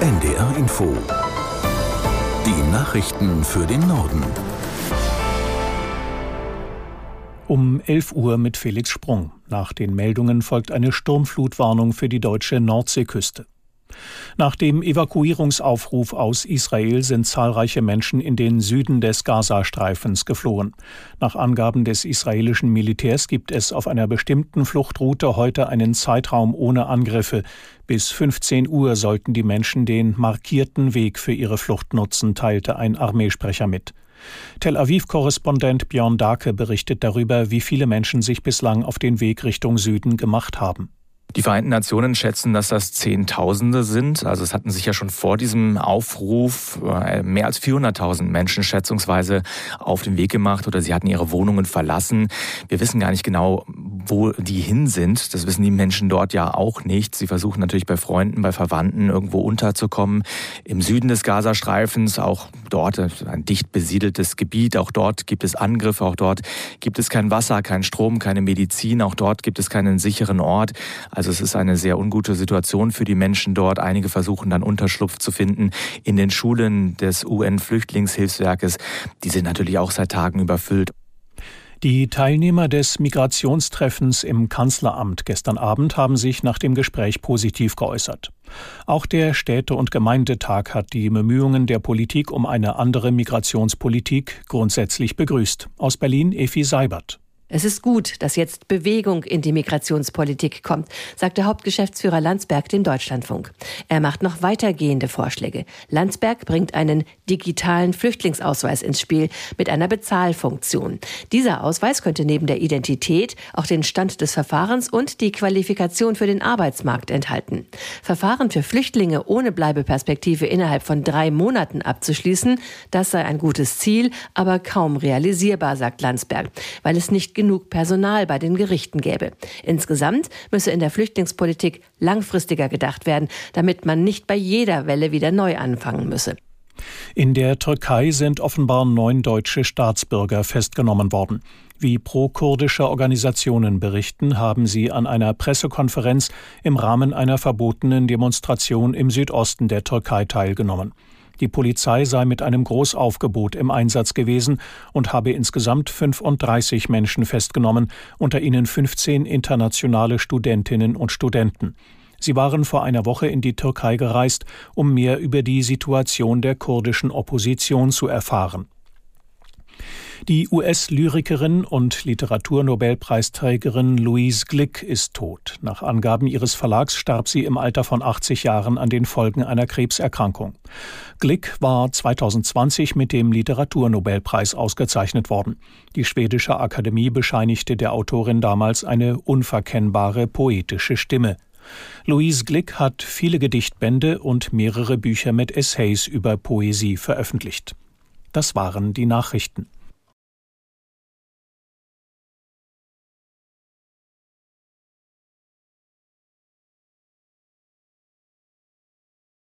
NDR Info. Die Nachrichten für den Norden. Um 11 Uhr mit Felix Sprung. Nach den Meldungen folgt eine Sturmflutwarnung für die deutsche Nordseeküste. Nach dem Evakuierungsaufruf aus Israel sind zahlreiche Menschen in den Süden des Gazastreifens geflohen. Nach Angaben des israelischen Militärs gibt es auf einer bestimmten Fluchtroute heute einen Zeitraum ohne Angriffe. Bis 15 Uhr sollten die Menschen den markierten Weg für ihre Flucht nutzen, teilte ein Armeesprecher mit. Tel Aviv-Korrespondent Björn Dake berichtet darüber, wie viele Menschen sich bislang auf den Weg Richtung Süden gemacht haben. Die Vereinten Nationen schätzen, dass das Zehntausende sind. Also es hatten sich ja schon vor diesem Aufruf äh, mehr als 400.000 Menschen schätzungsweise auf den Weg gemacht oder sie hatten ihre Wohnungen verlassen. Wir wissen gar nicht genau, wo die hin sind. Das wissen die Menschen dort ja auch nicht. Sie versuchen natürlich bei Freunden, bei Verwandten irgendwo unterzukommen. Im Süden des Gazastreifens, auch dort ein dicht besiedeltes Gebiet. Auch dort gibt es Angriffe. Auch dort gibt es kein Wasser, kein Strom, keine Medizin. Auch dort gibt es keinen sicheren Ort. Also es ist eine sehr ungute Situation für die Menschen dort. Einige versuchen dann Unterschlupf zu finden in den Schulen des UN-Flüchtlingshilfswerkes. Die sind natürlich auch seit Tagen überfüllt. Die Teilnehmer des Migrationstreffens im Kanzleramt gestern Abend haben sich nach dem Gespräch positiv geäußert. Auch der Städte- und Gemeindetag hat die Bemühungen der Politik um eine andere Migrationspolitik grundsätzlich begrüßt. Aus Berlin Efi Seibert. Es ist gut, dass jetzt Bewegung in die Migrationspolitik kommt, sagt der Hauptgeschäftsführer Landsberg dem Deutschlandfunk. Er macht noch weitergehende Vorschläge. Landsberg bringt einen digitalen Flüchtlingsausweis ins Spiel mit einer Bezahlfunktion. Dieser Ausweis könnte neben der Identität auch den Stand des Verfahrens und die Qualifikation für den Arbeitsmarkt enthalten. Verfahren für Flüchtlinge ohne Bleibeperspektive innerhalb von drei Monaten abzuschließen, das sei ein gutes Ziel, aber kaum realisierbar, sagt Landsberg, weil es nicht genug Personal bei den Gerichten gäbe. Insgesamt müsse in der Flüchtlingspolitik langfristiger gedacht werden, damit man nicht bei jeder Welle wieder neu anfangen müsse. In der Türkei sind offenbar neun deutsche Staatsbürger festgenommen worden. Wie pro-kurdische Organisationen berichten, haben sie an einer Pressekonferenz im Rahmen einer verbotenen Demonstration im Südosten der Türkei teilgenommen. Die Polizei sei mit einem Großaufgebot im Einsatz gewesen und habe insgesamt 35 Menschen festgenommen, unter ihnen 15 internationale Studentinnen und Studenten. Sie waren vor einer Woche in die Türkei gereist, um mehr über die Situation der kurdischen Opposition zu erfahren. Die US-Lyrikerin und Literaturnobelpreisträgerin Louise Glick ist tot. Nach Angaben ihres Verlags starb sie im Alter von 80 Jahren an den Folgen einer Krebserkrankung. Glick war 2020 mit dem Literaturnobelpreis ausgezeichnet worden. Die schwedische Akademie bescheinigte der Autorin damals eine unverkennbare poetische Stimme. Louise Glick hat viele Gedichtbände und mehrere Bücher mit Essays über Poesie veröffentlicht. Das waren die Nachrichten.